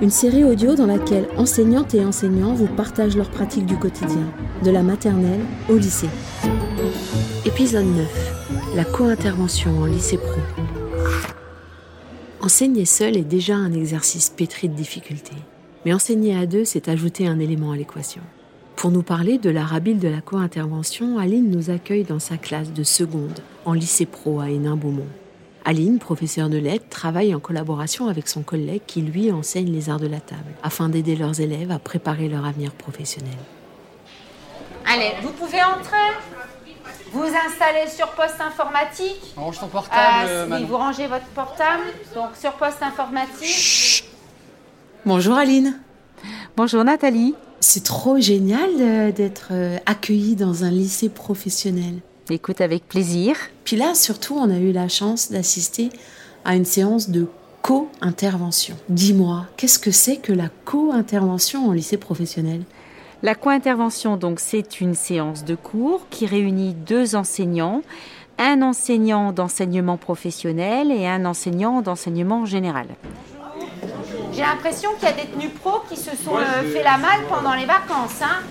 une série audio dans laquelle enseignantes et enseignants vous partagent leurs pratiques du quotidien, de la maternelle au lycée. Épisode 9. La co-intervention en lycée pro. Enseigner seul est déjà un exercice pétri de difficultés, mais enseigner à deux, c'est ajouter un élément à l'équation. Pour nous parler de l'art habile de la co-intervention, Aline nous accueille dans sa classe de seconde en lycée pro à Hénin-Beaumont. Aline, professeure de lettres, travaille en collaboration avec son collègue qui lui enseigne les arts de la table, afin d'aider leurs élèves à préparer leur avenir professionnel. Allez, vous pouvez entrer vous installez sur poste informatique. Range ton portable, Euh, oui, vous rangez votre portable. Donc sur poste informatique. Bonjour Aline. Bonjour Nathalie. C'est trop génial d'être euh, accueillie dans un lycée professionnel. Écoute avec plaisir. Puis là, surtout, on a eu la chance d'assister à une séance de co-intervention. Dis-moi, qu'est-ce que c'est que la co-intervention en lycée professionnel? La co-intervention, donc, c'est une séance de cours qui réunit deux enseignants, un enseignant d'enseignement professionnel et un enseignant d'enseignement général. J'ai l'impression qu'il y a des tenues pro qui se sont euh, fait la malle pendant les vacances. Hein.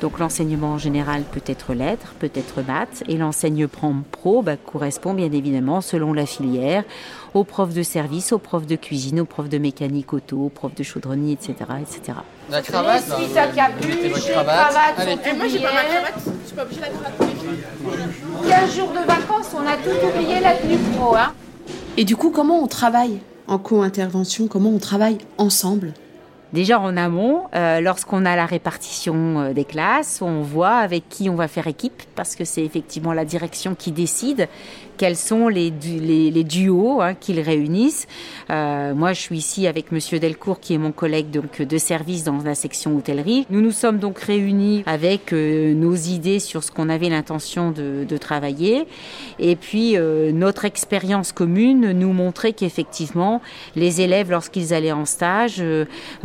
Donc l'enseignement général peut être lettres, peut être maths, et l'enseignement pro bah, correspond bien évidemment, selon la filière, aux profs de service, aux profs de cuisine, aux profs de mécanique auto, aux profs de chaudronnerie, etc. etc. La cravate, à vous capuche, les cravates Et moi, j'ai pas ma cravate, je suis pas obligée de la cravate tous les jours. 15 jours de vacances, on a tout oublié la tenue pro. Hein. Et du coup, comment on travaille en co-intervention Comment on travaille ensemble? Déjà en amont, euh, lorsqu'on a la répartition euh, des classes, on voit avec qui on va faire équipe, parce que c'est effectivement la direction qui décide quels sont les, les, duos hein, qu'ils réunissent. Euh, moi, je suis ici avec Monsieur Delcourt, qui est mon collègue donc de service dans la section hôtellerie. Nous nous sommes donc réunis avec euh, nos idées sur ce qu'on avait l'intention de, travailler, et puis euh, notre expérience commune nous montrait qu'effectivement, les élèves, lorsqu'ils allaient en stage,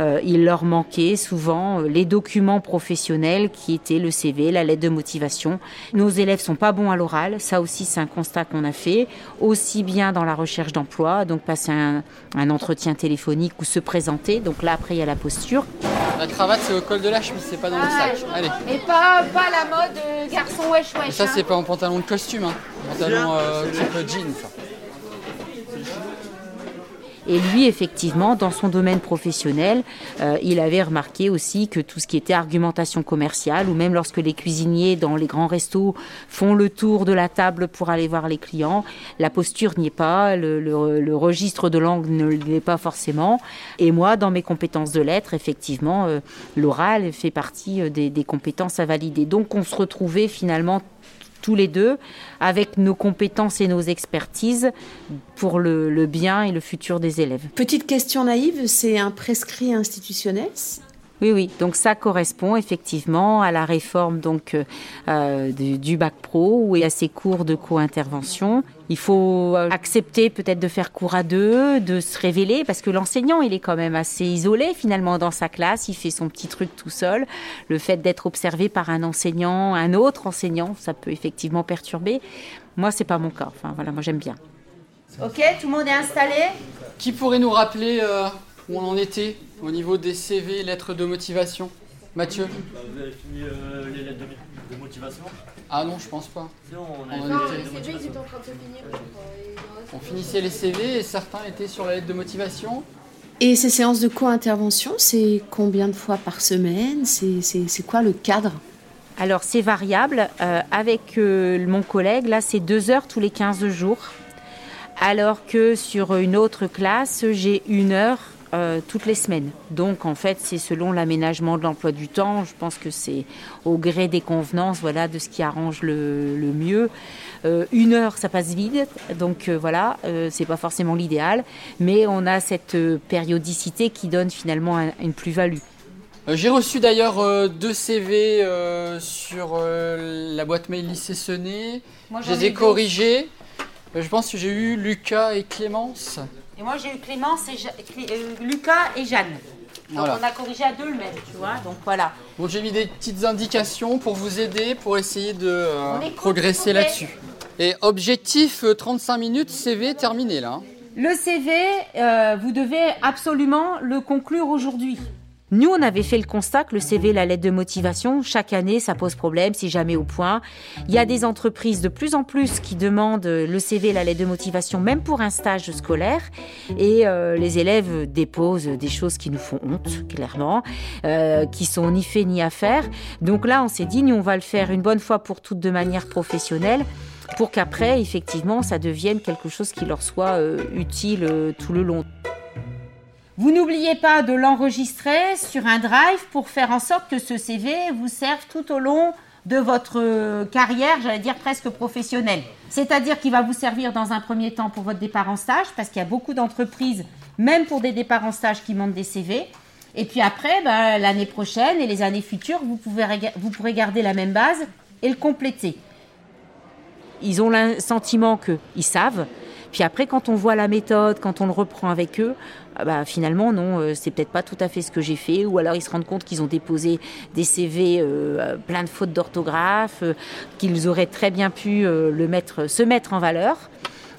il leur manquait souvent les documents professionnels qui étaient le CV, la lettre de motivation. Nos élèves sont pas bons à l'oral, ça aussi c'est un constat qu'on a fait, aussi bien dans la recherche d'emploi, donc passer un, un entretien téléphonique ou se présenter. Donc là après il y a la posture. La cravate, c'est au col de la chemise, c'est pas dans le Ah, sac. Allez. Et pas, pas la mode euh, garçon wesh wesh. Et ça, hein. c'est pas en pantalon de costume, hein. Pantalon euh, type jean, ça. Et lui, effectivement, dans son domaine professionnel, euh, il avait remarqué aussi que tout ce qui était argumentation commerciale, ou même lorsque les cuisiniers dans les grands restos font le tour de la table pour aller voir les clients, la posture n'y est pas, le, registre de langue ne l'est pas forcément. Et moi, dans mes compétences de lettres, effectivement, euh, l'oral fait partie euh, des, des compétences à valider. Donc, on se retrouvait finalement tous les deux avec nos compétences et nos expertises pour le, le bien et le futur des élèves. Petite question naïve, c'est un prescrit institutionnel? Oui, oui. Donc ça correspond effectivement à la réforme donc euh, du, du bac pro ou à ces cours de co-intervention. Il faut euh, accepter peut-être de faire cours à deux, de se révéler parce que l'enseignant il est quand même assez isolé finalement dans sa classe. Il fait son petit truc tout seul. Le fait d'être observé par un enseignant, un autre enseignant, ça peut effectivement perturber. Moi c'est pas mon cas. Enfin voilà, moi j'aime bien. Ok, tout le monde est installé? Qui pourrait nous rappeler euh, où on en était au niveau des CV, lettres de motivation? Mathieu Vous avez fini euh, les lettres de, de motivation Ah non, je pense pas. On a Non, les CV, ils étaient en train de se finir, On finissait les CV et certains étaient sur la lettre de motivation. Et ces séances de co-intervention, c'est combien de fois par semaine? C'est c'est- c'est quoi le cadre? Alors c'est variable. Euh, avec euh, mon collègue, là c'est deux heures tous les 15 jours. Alors que sur une autre classe, j'ai une heure euh, toutes les semaines. Donc en fait, c'est selon l'aménagement de l'emploi du temps. Je pense que c'est au gré des convenances, voilà, de ce qui arrange le, le mieux. Euh, une heure, ça passe vite, donc euh, voilà, euh, c'est pas forcément l'idéal, mais on a cette périodicité qui donne finalement un- une plus-value. J'ai reçu d'ailleurs euh, deux CV euh, sur euh, la boîte mail lycée Sené. Je les ai corrigés. Je pense que j'ai eu Lucas et Clémence. Et moi, j'ai eu Clémence et Ja- euh, Lucas et Jeanne. Donc, Voilà. on a corrigé à deux le même, tu vois. Donc, voilà. Donc j'ai mis des petites indications pour vous aider, pour essayer de euh, progresser là-dessus. Et objectif euh, 35 minutes, CV terminé là. hein. Le CV, euh, vous devez absolument le conclure aujourd'hui. Nous, on avait fait le constat que le CV, la lettre de motivation, chaque année, ça pose problème, c'est jamais au point. Il y a des entreprises de plus en plus qui demandent le CV, la lettre de motivation, même pour un stage scolaire. Et euh, les élèves déposent des choses qui nous font honte, clairement, euh, qui sont ni fait ni à faire. Donc là, on s'est dit, nous, on va le faire une bonne fois pour toutes de manière professionnelle pour qu'après, effectivement, ça devienne quelque chose qui leur soit euh, utile tout le long. Vous n'oubliez pas de l'enregistrer sur un drive pour faire en sorte que ce CV vous serve tout au long de votre carrière, j'allais dire presque professionnelle. C'est-à-dire qu'il va vous servir dans un premier temps pour votre départ en stage, parce qu'il y a beaucoup d'entreprises, même pour des départs en stage, qui montent des CV. Et puis après, ben, l'année prochaine et les années futures, vous, pouvez, vous pourrez garder la même base et le compléter ils ont le sentiment qu'ils savent. Puis après, quand on voit la méthode, quand on le reprend avec eux, bah, finalement, non, euh, c'est peut-être pas tout à fait ce que j'ai fait. Ou alors ils se rendent compte qu'ils ont déposé des CV euh, plein de fautes d'orthographe, euh, qu'ils auraient très bien pu euh, le mettre, se mettre en valeur.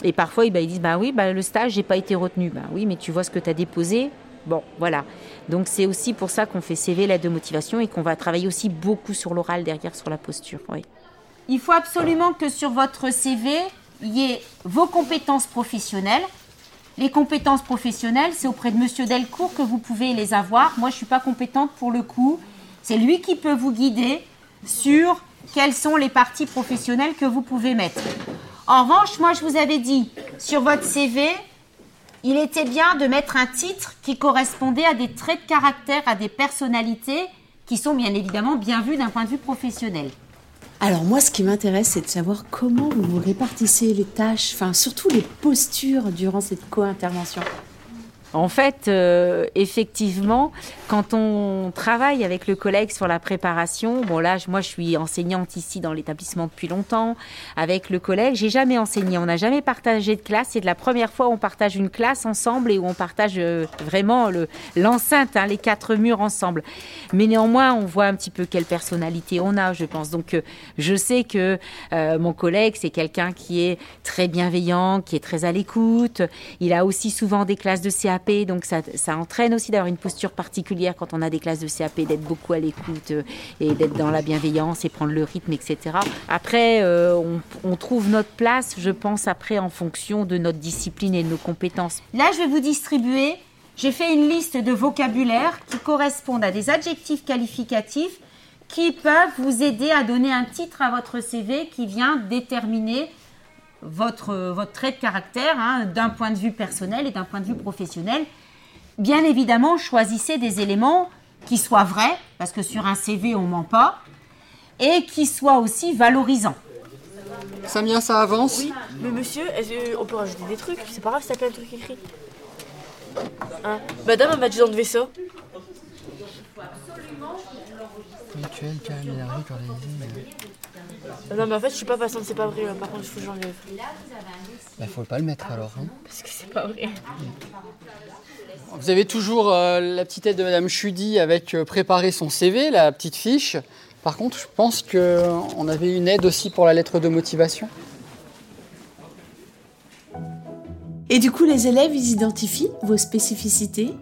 Et parfois, eh ben, ils disent bah oui, bah, le stage, j'ai pas été retenu. Bah oui, mais tu vois ce que tu as déposé. Bon, voilà. Donc c'est aussi pour ça qu'on fait CV, l'aide de motivation, et qu'on va travailler aussi beaucoup sur l'oral derrière, sur la posture. Il faut absolument que sur votre CV, il y ait vos compétences professionnelles. Les compétences professionnelles, c'est auprès de Monsieur Delcourt que vous pouvez les avoir. Moi, je ne suis pas compétente pour le coup. C'est lui qui peut vous guider sur quelles sont les parties professionnelles que vous pouvez mettre. En revanche, moi, je vous avais dit, sur votre CV, il était bien de mettre un titre qui correspondait à des traits de caractère, à des personnalités qui sont bien évidemment bien vues d'un point de vue professionnel. Alors moi, ce qui m'intéresse, c'est de savoir comment vous répartissez les tâches, enfin surtout les postures durant cette co-intervention. En fait, euh, effectivement, quand on travaille avec le collègue sur la préparation, bon là, moi je suis enseignante ici dans l'établissement depuis longtemps. Avec le collègue, j'ai jamais enseigné, on n'a jamais partagé de classe. C'est de la première fois où on partage une classe ensemble et où on partage euh, vraiment le- l'enceinte, hein, les quatre murs ensemble. Mais néanmoins, on voit un petit peu quelle personnalité on a, je pense. Donc, euh, je sais que mon collègue, c'est quelqu'un qui est très bienveillant, qui est très à l'écoute. Il a aussi souvent des classes de CAP, donc ça, ça entraîne aussi d'avoir une posture particulière quand on a des classes de CAP, d'être beaucoup à l'écoute euh, et d'être dans la bienveillance et prendre le rythme, etc. Après, euh, on, trouve notre place, je pense, après en fonction de notre discipline et de nos compétences. Là, je vais vous distribuer. J'ai fait une liste de vocabulaire qui correspondent à des adjectifs qualificatifs qui peuvent vous aider à donner un titre à votre CV qui vient déterminer votre, votre trait de caractère hein, d'un point de vue personnel et d'un point de vue professionnel. Bien évidemment, choisissez des éléments qui soient vrais, parce que sur un CV, on ment pas, et qui soient aussi valorisants. Samia, ça avance? Mais monsieur, on peut rajouter des trucs? C'est pas grave si t'as plein de trucs écrits. Hein? Madame, elle m'a dit d'enlever ça. Non, mais en fait, je suis pas patiente, c'est pas vrai. là. Par contre, il faut que j'enlève. Bah faut pas le mettre alors. hein. Parce que c'est pas vrai. Vous avez toujours euh, la petite aide de Madame Chudi avec euh, préparer son CV, la petite fiche. Par contre, je pense qu'on avait une aide aussi pour la lettre de motivation. Et du coup, les élèves, ils identifient vos spécificités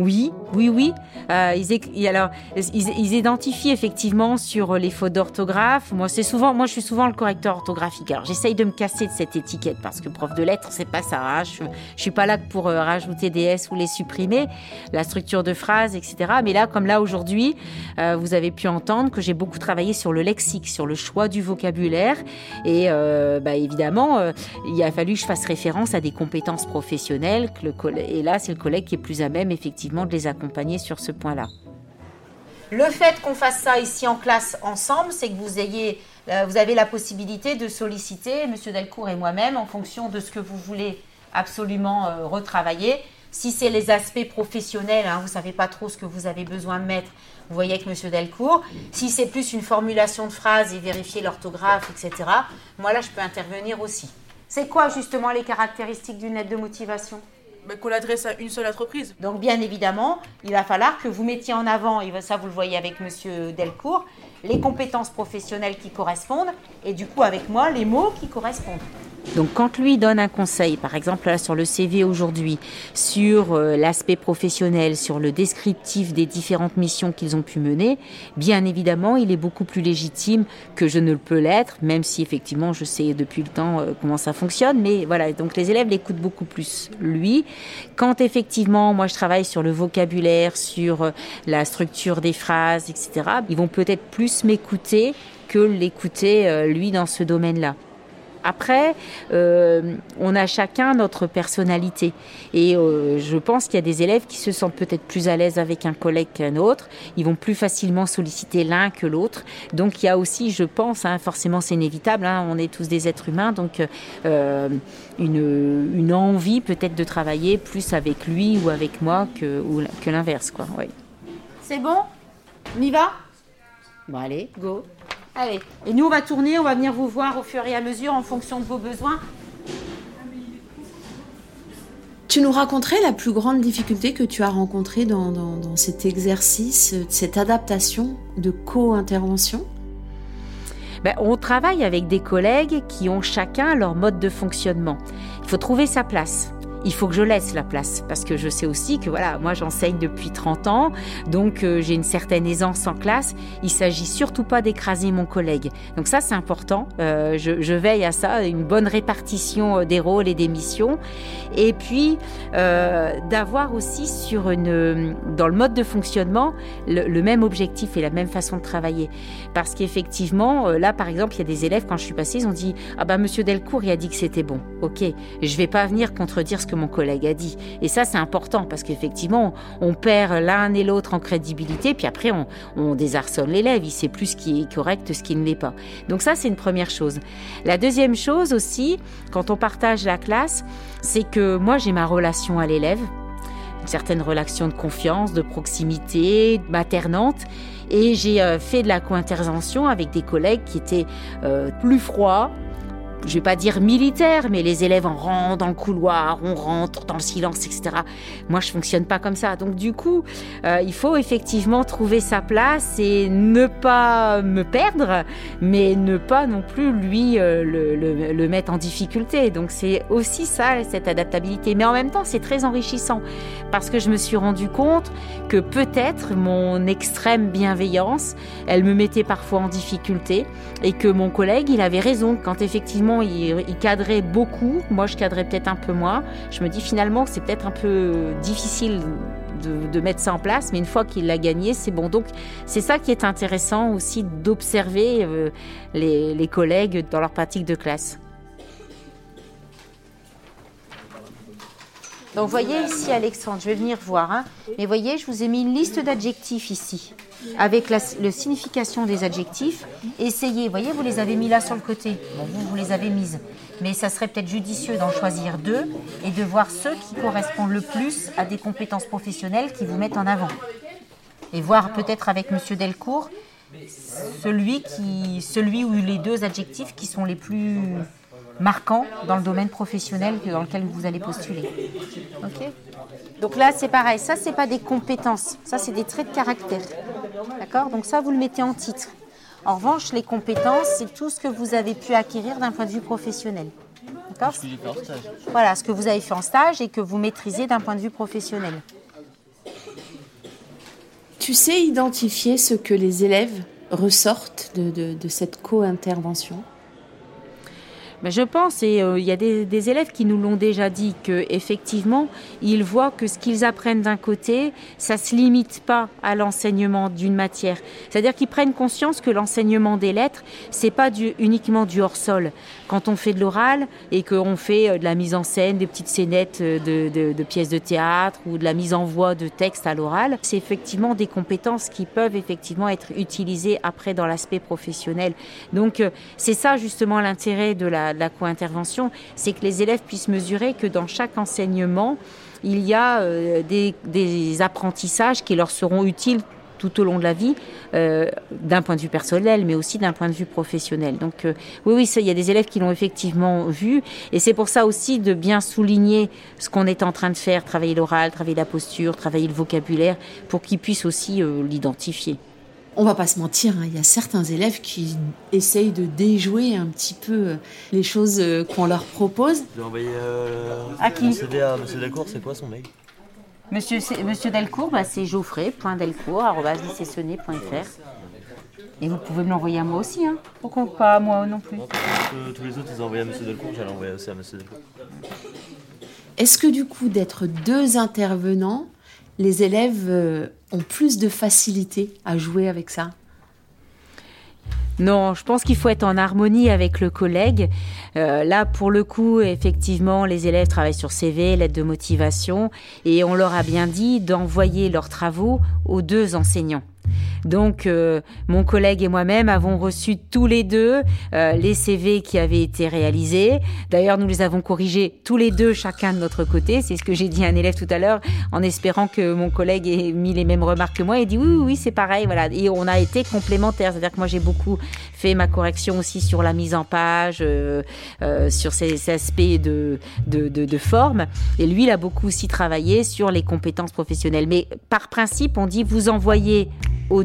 Oui, oui, oui. Euh, ils, alors, ils, ils identifient effectivement sur les fautes d'orthographe. Moi, c'est souvent, moi, je suis souvent le correcteur orthographique. Alors, j'essaye de me casser de cette étiquette parce que prof de lettres, c'est pas ça. hein. Je, suis pas là pour euh, rajouter des S ou les supprimer, la structure de phrase, etc. Mais là, comme là aujourd'hui, euh, vous avez pu entendre que j'ai beaucoup travaillé sur le lexique, sur le choix du vocabulaire, et euh, bah, évidemment, euh, il a fallu que je fasse référence à des compétences professionnelles. Que le et là, c'est le collègue qui est plus à même, effectivement, de les accompagner sur ce point-là. Le fait qu'on fasse ça ici en classe ensemble, c'est que vous ayez, euh, vous avez la possibilité de solliciter Monsieur Delcourt et moi-même, en fonction de ce que vous voulez absolument euh, retravailler, Si c'est les aspects professionnels, hein, vous savez pas trop ce que vous avez besoin de mettre, vous voyez avec M. Delcourt. Si c'est plus une formulation de phrase et vérifier l'orthographe, etc., moi là, je peux intervenir aussi. C'est quoi justement les caractéristiques d'une lettre de motivation? Qu'on l'adresse à une seule entreprise. Donc bien évidemment, il va falloir que vous mettiez en avant, et ça vous le voyez avec Monsieur Delcourt, les compétences professionnelles qui correspondent, et du coup avec moi, les mots qui correspondent. Donc quand lui donne un conseil, par exemple là, sur le CV aujourd'hui, sur euh, l'aspect professionnel, sur le descriptif des différentes missions qu'ils ont pu mener, bien évidemment, il est beaucoup plus légitime que je ne le peux l'être, même si effectivement je sais depuis le temps euh, comment ça fonctionne. Mais voilà, donc les élèves l'écoutent beaucoup plus lui. Quand effectivement, moi je travaille sur le vocabulaire, sur euh, la structure des phrases, etc., ils vont peut-être plus m'écouter que l'écouter lui dans ce domaine-là. Après, euh, on a chacun notre personnalité. Et euh, je pense qu'il y a des élèves qui se sentent peut-être plus à l'aise avec un collègue qu'un autre. Ils vont plus facilement solliciter l'un que l'autre. Donc il y a aussi, je pense, hein, forcément c'est inévitable, hein, on est tous des êtres humains, donc euh, une, une envie peut-être de travailler plus avec lui ou avec moi que, ou- que l'inverse. quoi. Oui. C'est bon? On y va? Bon allez, go. Allez. Et nous, on va tourner, on va venir vous voir au fur et à mesure en fonction de vos besoins. Tu nous raconterais la plus grande difficulté que tu as rencontrée dans, dans- dans cet exercice, cette adaptation de co-intervention? Ben, on travaille avec des collègues qui ont chacun leur mode de fonctionnement. Il faut trouver sa place. Il faut que je laisse la place parce que je sais aussi que voilà, moi j'enseigne depuis 30 ans, donc euh, j'ai une certaine aisance en classe. Il s'agit surtout pas d'écraser mon collègue. Donc ça c'est important. Euh, je, veille à ça, une bonne répartition euh, des rôles et des missions, et puis d'avoir aussi sur une dans le mode de fonctionnement le, même objectif et la même façon de travailler. Parce qu'effectivement, là, par exemple, il y a des élèves, quand je suis passée, ils ont dit Ah bah, monsieur Delcourt, il a dit que c'était bon. Ok, je vais pas venir contredire ce que mon collègue a dit. Et ça, c'est important parce qu'effectivement, on perd l'un et l'autre en crédibilité, puis après, on, on désarçonne l'élève. Il sait plus ce qui est correct, ce qui ne l'est pas. Donc, ça, c'est une première chose. La deuxième chose aussi, quand on partage la classe, c'est que moi, j'ai ma relation à l'élève une certaine relation de confiance, de proximité, maternante. Et j'ai euh, fait de la co-intervention avec des collègues qui étaient euh, plus froids. Je vais pas dire militaires, mais les élèves en rentrent dans le couloir, on rentre dans le silence, etc. Moi, je fonctionne pas comme ça. Donc, du coup, euh, il faut effectivement trouver sa place et ne pas me perdre, mais ne pas non plus lui euh, le- le mettre en difficulté. Donc, c'est aussi ça, cette adaptabilité. Mais en même temps, c'est très enrichissant parce que je me suis rendu compte que peut-être mon extrême bienveillance, elle me mettait parfois en difficulté et que mon collègue, il avait raison quand effectivement il, il cadrait beaucoup, moi je cadrais peut-être un peu moins. Je me dis finalement que c'est peut-être un peu difficile de, mettre ça en place, mais une fois qu'il l'a gagné, c'est bon. Donc c'est ça qui est intéressant aussi d'observer euh, les, collègues dans leur pratique de classe. Donc, voyez ici, Alexandre, je vais venir voir. hein. Mais voyez, je vous ai mis une liste d'adjectifs ici, avec la, signification des adjectifs. Essayez, vous voyez, vous les avez mis là sur le côté. Vous, vous les avez mises. Mais ça serait peut-être judicieux d'en choisir deux et de voir ceux qui correspondent le plus à des compétences professionnelles qui vous mettent en avant. Et voir peut-être avec Monsieur Delcourt celui, qui, celui ou les deux adjectifs qui sont les plus marquants dans le domaine professionnel dans lequel vous allez postuler. Donc là, c'est pareil. Ça, c'est pas des compétences. Ça, c'est des traits de caractère. D'accord Donc ça, vous le mettez en titre. En revanche, les compétences, c'est tout ce que vous avez pu acquérir d'un point de vue professionnel. D'accord Ce que j'ai fait en stage. Voilà, ce que vous avez fait en stage et que vous maîtrisez d'un point de vue professionnel. Tu sais identifier ce que les élèves ressortent de, de- de cette co-intervention? Mais je pense, et euh, il y a des, des élèves qui nous l'ont déjà dit, que effectivement, ils voient que ce qu'ils apprennent d'un côté, ça se limite pas à l'enseignement d'une matière. C'est-à-dire qu'ils prennent conscience que l'enseignement des lettres, c'est pas du, uniquement du hors sol. Quand on fait de l'oral et qu'on fait euh, de la mise en scène, des petites scénettes euh, de, de- de pièces de théâtre ou de la mise en voix de textes à l'oral, c'est effectivement des compétences qui peuvent effectivement être utilisées après dans l'aspect professionnel. Donc c'est ça justement l'intérêt de la, de la co-intervention, c'est que les élèves puissent mesurer que dans chaque enseignement, il y a euh, des, apprentissages qui leur seront utiles tout au long de la vie, euh, d'un point de vue personnel, mais aussi d'un point de vue professionnel. Donc euh, oui, oui, il y a des élèves qui l'ont effectivement vu, et c'est pour ça aussi de bien souligner ce qu'on est en train de faire, travailler l'oral, travailler la posture, travailler le vocabulaire, pour qu'ils puissent aussi l'identifier. On va pas se mentir, hein, il y a certains élèves qui essayent de déjouer un petit peu euh, les choses euh, qu'on leur propose. J'ai envoyé euh, À qui mon CV à Monsieur Delcourt, c'est quoi son mail? Monsieur, Monsieur Delcourt, bah, c'est geoffrey.delcourt.fr. Et vous pouvez me l'envoyer à moi aussi, hein. Pourquoi pas à moi non plus Euh, Tous les autres, ils ont envoyé à Monsieur Delcourt, j'allais envoyer aussi à Monsieur Delcourt. Est-ce que du coup, d'être deux intervenants, les élèves euh, ont plus de facilité à jouer avec ça? Non, je pense qu'il faut être en harmonie avec le collègue. Euh, là, pour le coup, effectivement, les élèves travaillent sur CV, lettre de motivation, et on leur a bien dit d'envoyer leurs travaux aux deux enseignants. Donc, euh, mon collègue et moi-même avons reçu tous les deux euh, les CV qui avaient été réalisés. D'ailleurs, nous les avons corrigés tous les deux, chacun de notre côté. C'est ce que j'ai dit à un élève tout à l'heure, en espérant que mon collègue ait mis les mêmes remarques que moi. Il dit oui, oui, oui, c'est pareil. Voilà. Et on a été complémentaires. C'est-à-dire que moi, j'ai beaucoup fait ma correction aussi sur la mise en page, euh, euh, sur ces, ces aspects de, de, de, de forme. Et lui, il a beaucoup aussi travaillé sur les compétences professionnelles. Mais par principe, on dit vous envoyez aux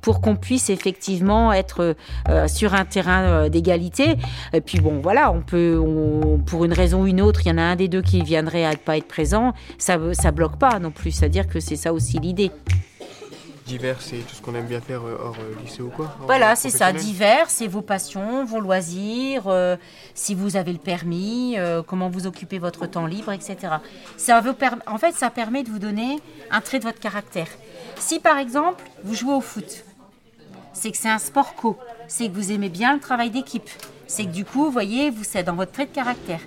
pour qu'on puisse effectivement être euh, sur un terrain euh, d'égalité. Et puis bon, voilà, on peut, pour une raison ou une autre, il y en a un des deux qui viendrait à ne pas être présent, ça ça bloque pas non plus. C'est-à-dire que c'est ça aussi l'idée. Divers, c'est tout ce qu'on aime bien faire euh, hors euh, lycée ou quoi Voilà, euh, c'est ça, divers, c'est vos passions, vos loisirs, euh, si vous avez le permis, euh, comment vous occupez votre temps libre, etc. Ça vous en fait, ça permet de vous donner un trait de votre caractère. Si par exemple, vous jouez au foot, c'est que c'est un sport co, c'est que vous aimez bien le travail d'équipe, c'est que du coup, vous voyez, vous c'est dans votre trait de caractère.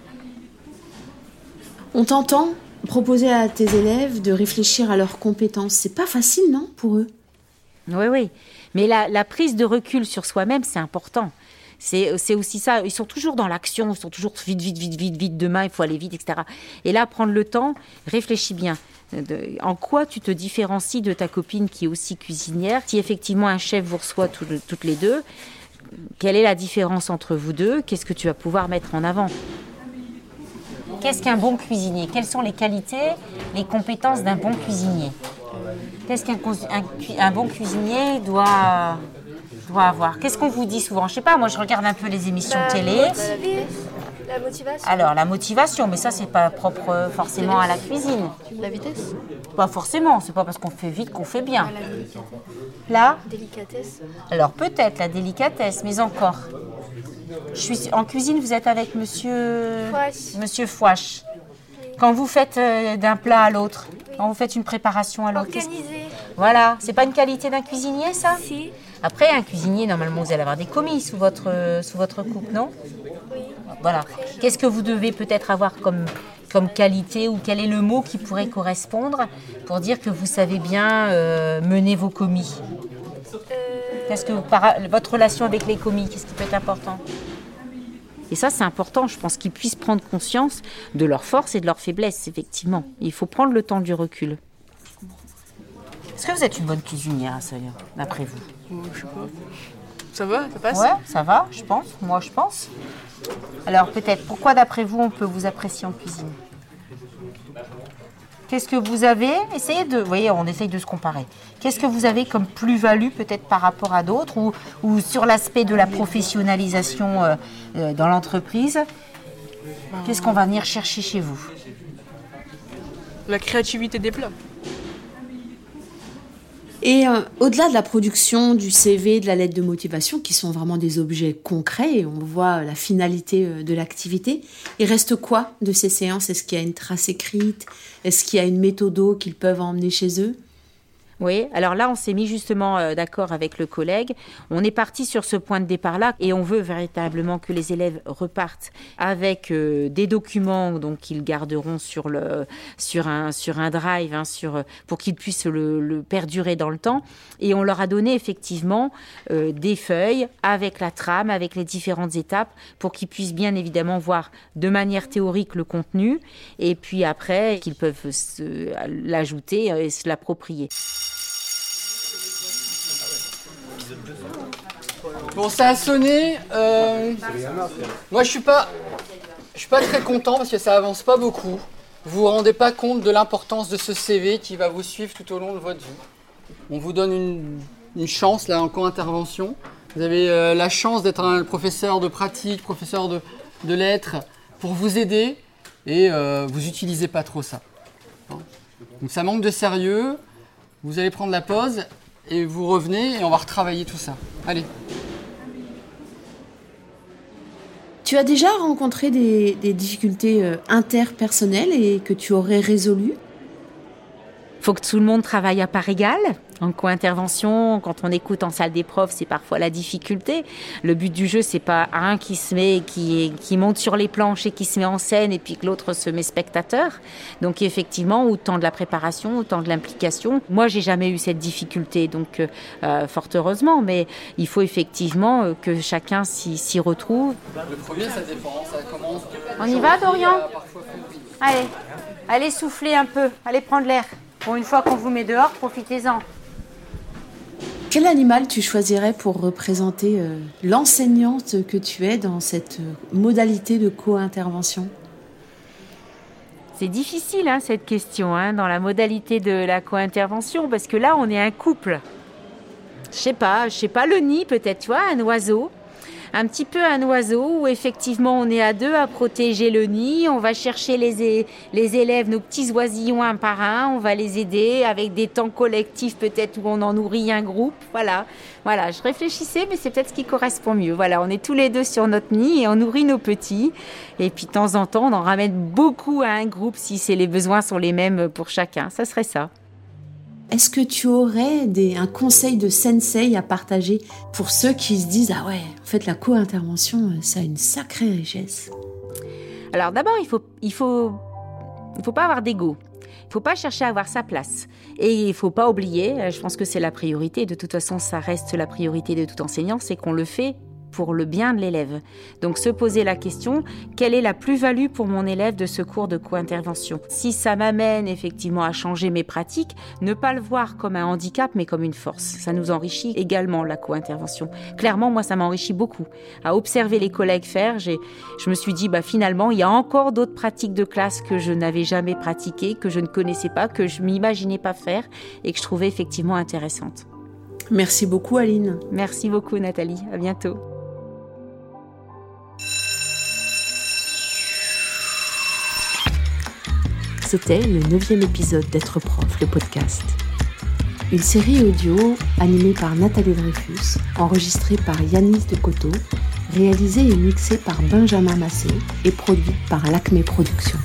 On t'entend? Proposer à tes élèves de réfléchir à leurs compétences. C'est pas facile, non, pour eux? Oui, oui. Mais la, prise de recul sur soi-même, c'est important. C'est aussi ça. Ils sont toujours dans l'action, ils sont toujours vite, vite, vite, vite, vite, demain, il faut aller vite, etc. Et là, prendre le temps, réfléchis bien. En quoi tu te différencies de ta copine qui est aussi cuisinière? Si effectivement un chef vous reçoit toutes les deux, quelle est la différence entre vous deux? Qu'est-ce que tu vas pouvoir mettre en avant? Qu'est-ce qu'un bon cuisinier? Quelles sont les qualités, les compétences d'un bon cuisinier? Qu'est-ce qu'un un un bon cuisinier doit, doit avoir? Qu'est-ce qu'on vous dit souvent? Je sais pas, moi je regarde un peu les émissions La télé. La motivation. Alors la motivation, mais ça c'est pas propre euh, forcément à la cuisine. La vitesse. Pas forcément, c'est pas parce qu'on fait vite qu'on fait bien. La délicatesse. Là, Délicatesse. alors peut-être la délicatesse, mais encore. Je suis en cuisine, vous êtes avec monsieur Fouache. Monsieur Fouache. Quand vous faites euh, d'un plat à l'autre, quand vous faites une préparation à l'autre, Organisé. voilà, c'est pas une qualité d'un cuisinier ça Si. Après, un cuisinier, normalement, vous allez avoir des commis sous votre, euh, sous votre coupe, non? Oui. Voilà. Qu'est-ce que vous devez peut-être avoir comme, comme qualité ou quel est le mot qui pourrait correspondre pour dire que vous savez bien euh, mener vos commis Euh, Qu'est-ce que par- votre relation avec les commis, qu'est-ce qui peut être important? Et ça, c'est important. Je pense qu'ils puissent prendre conscience de leurs forces et de leurs faiblesses, effectivement. Il faut prendre le temps du recul. Est-ce que vous êtes une bonne cuisinière, ça, d'après vous? Euh, je sais pas. Ça va Ça passe? Ouais, ça va, je pense. Moi, je pense. Alors, peut-être, pourquoi d'après vous, on peut vous apprécier en cuisine? Qu'est-ce que vous avez? Essayez de. Vous voyez, on essaye de se comparer. Qu'est-ce que vous avez comme plus-value, peut-être par rapport à d'autres, ou, sur l'aspect de la professionnalisation euh, euh, dans l'entreprise? Qu'est-ce qu'on va venir chercher chez vous? La créativité des plats. Et euh, au-delà de la production du CV, de la lettre de motivation, qui sont vraiment des objets concrets, et on voit la finalité euh, de l'activité, il reste quoi de ces séances? Est-ce qu'il y a une trace écrite? Est-ce qu'il y a une méthode qu'ils peuvent emmener chez eux? Oui, alors là, on s'est mis justement euh, d'accord avec le collègue. On est parti sur ce point de départ-là et on veut véritablement que les élèves repartent avec euh, des documents qu'ils garderont sur un drive hein, sur pour qu'ils puissent le, perdurer dans le temps. Et on leur a donné effectivement euh, des feuilles avec la trame, avec les différentes étapes pour qu'ils puissent bien évidemment voir de manière théorique le contenu et puis après qu'ils peuvent l'ajouter et se l'approprier. Bon, ça a sonné. euh, Moi, je suis pas, je suis pas très content parce que ça avance pas beaucoup. Vous vous rendez pas compte de l'importance de ce CV qui va vous suivre tout au long de votre vie. On vous donne une, chance là en co-intervention. Vous avez euh, la chance d'être un professeur de pratique, professeur de, de lettres pour vous aider et euh, vous utilisez pas trop ça. Hein. Donc ça manque de sérieux. Vous allez prendre la pause et vous revenez et on va retravailler tout ça. Allez. Tu as déjà rencontré des, des difficultés euh, interpersonnelles et que tu aurais résolues? Faut que tout le monde travaille à part égale? En co-intervention, quand on écoute en salle des profs, c'est parfois la difficulté. Le but du jeu, c'est pas un qui se met, qui, qui monte sur les planches et qui se met en scène, et puis que l'autre se met spectateur. Donc effectivement, autant de la préparation, autant de l'implication. Moi, j'ai jamais eu cette difficulté, donc euh, euh, fort heureusement. Mais il faut effectivement euh, que chacun s'y retrouve. Le premier, ça dépend. Ça commence. On y va, Dorian? Allez, allez souffler un peu, allez prendre l'air. Pour une fois qu'on vous met dehors, profitez-en. Quel animal tu choisirais pour représenter euh, l'enseignante que tu es dans cette euh, modalité de co-intervention? C'est difficile hein, cette question hein, dans la modalité de la co-intervention parce que là on est un couple. Je sais pas, je sais pas le nid peut-être, tu vois, un oiseau. Un petit peu un oiseau où effectivement on est à deux à protéger le nid, on va chercher les, les élèves, nos petits oisillons un par un, on va les aider avec des temps collectifs peut-être où on en nourrit un groupe, voilà. Voilà, je réfléchissais mais c'est peut-être ce qui correspond mieux. Voilà, on est tous les deux sur notre nid et on nourrit nos petits et puis de temps en temps on en ramène beaucoup à un groupe si les besoins sont les mêmes pour chacun. Ça serait ça. Est-ce que tu aurais un conseil de sensei à partager pour ceux qui se disent Ah ouais, en fait, la co-intervention, euh, ça a une sacrée richesse? Alors d'abord, il faut, il faut, il faut pas avoir d'ego. Il faut pas chercher à avoir sa place. Et il faut pas oublier, euh, je pense que c'est la priorité, de toute façon ça reste la priorité de tout enseignant, c'est qu'on le fait pour le bien de l'élève. Donc se poser la question, quelle est la plus-value pour mon élève de ce cours de co-intervention? Si ça m'amène effectivement à changer mes pratiques, ne pas le voir comme un handicap mais comme une force. Ça nous enrichit également la co-intervention. Clairement, moi ça m'enrichit beaucoup. À observer les collègues faire, je me suis dit bah finalement il y a encore d'autres pratiques de classe que je n'avais jamais pratiquées, que je ne connaissais pas, que je m'imaginais pas faire et que je trouvais effectivement intéressantes. Merci beaucoup, Aline. Merci beaucoup Nathalie. À bientôt. C'était le neuvième épisode d'être prof, le podcast. Une série audio animée par Nathalie Dreyfus, enregistrée par Yanis de Coteau, réalisée et mixée par Benjamin Massé et produite par l'Acme Productions.